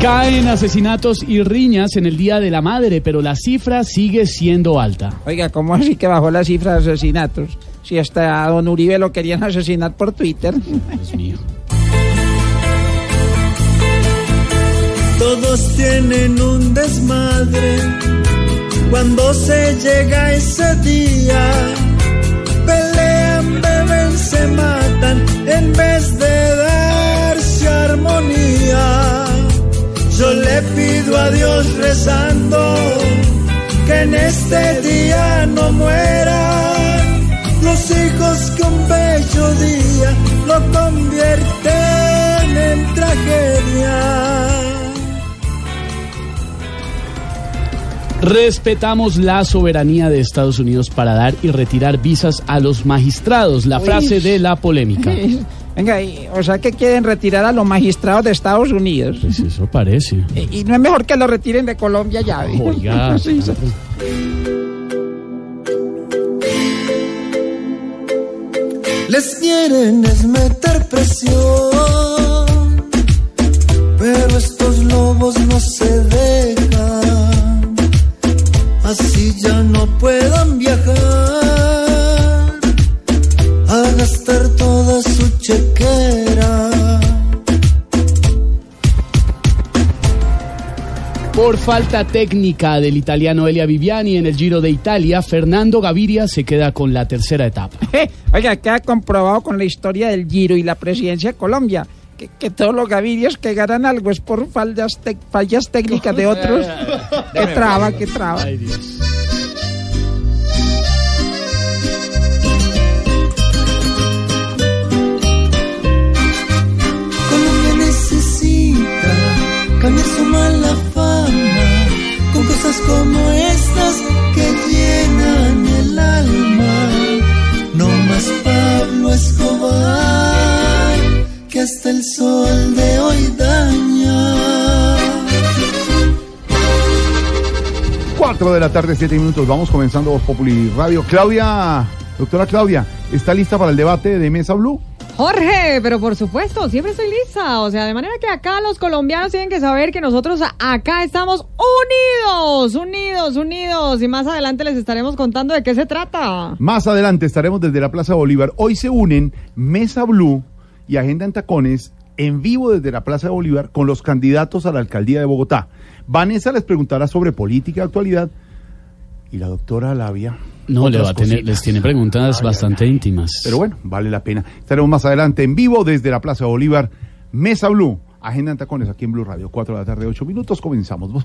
Caen asesinatos y riñas en el Día de la Madre, pero la cifra sigue siendo alta. Oiga, ¿cómo así que bajó la cifra de asesinatos? Si hasta a don Uribe lo querían asesinar por Twitter. Dios mío. Todos tienen un desmadre cuando se llega ese día. Pelean, beben, se matan le pido a Dios rezando que en este día no mueran los hijos que un bello día lo convierten en tragedia. Respetamos la soberanía de Estados Unidos para dar y retirar visas a los magistrados. La frase de la polémica. Venga, y- o sea que quieren retirar a los magistrados de Estados Unidos. Pues eso parece. Y, y no es mejor que lo retiren de Colombia ya. ¿ve? Oiga. Sí, sí. Les quieren es meter presión, su chequera. Por falta técnica del italiano Elia Viviani en el Giro de Italia, Fernando Gaviria se queda con la tercera etapa. Oiga, queda comprobado con la historia del Giro y la presidencia de Colombia. Que, que todos los gavidios que ganan algo es por fallas, tec- fallas técnicas de otros. que traba, que traba. Ay, Dios. Que el sol de hoy daña. 4 de la tarde, 7 minutos. Vamos comenzando Voz Populi Radio. Claudia, doctora Claudia, ¿está lista para el debate de Mesa Blue? Jorge, pero por supuesto, siempre estoy lista. O sea, de manera que acá los colombianos tienen que saber que nosotros acá estamos unidos, unidos, unidos. Y más adelante les estaremos contando de qué se trata. Más adelante estaremos desde la Plaza Bolívar. Hoy se unen Mesa Blue y Agenda en Tacones en vivo desde la Plaza de Bolívar con los candidatos a la alcaldía de Bogotá. Vanessa les preguntará sobre política y actualidad y la doctora Labia. No, le va a tener, les tiene preguntas Ay, bastante ay, ay. íntimas. Pero bueno, vale la pena. Estaremos más adelante en vivo desde la Plaza de Bolívar. Mesa Blue, Agenda en Tacones aquí en Blue Radio. 4 de la tarde, 8 minutos. Comenzamos.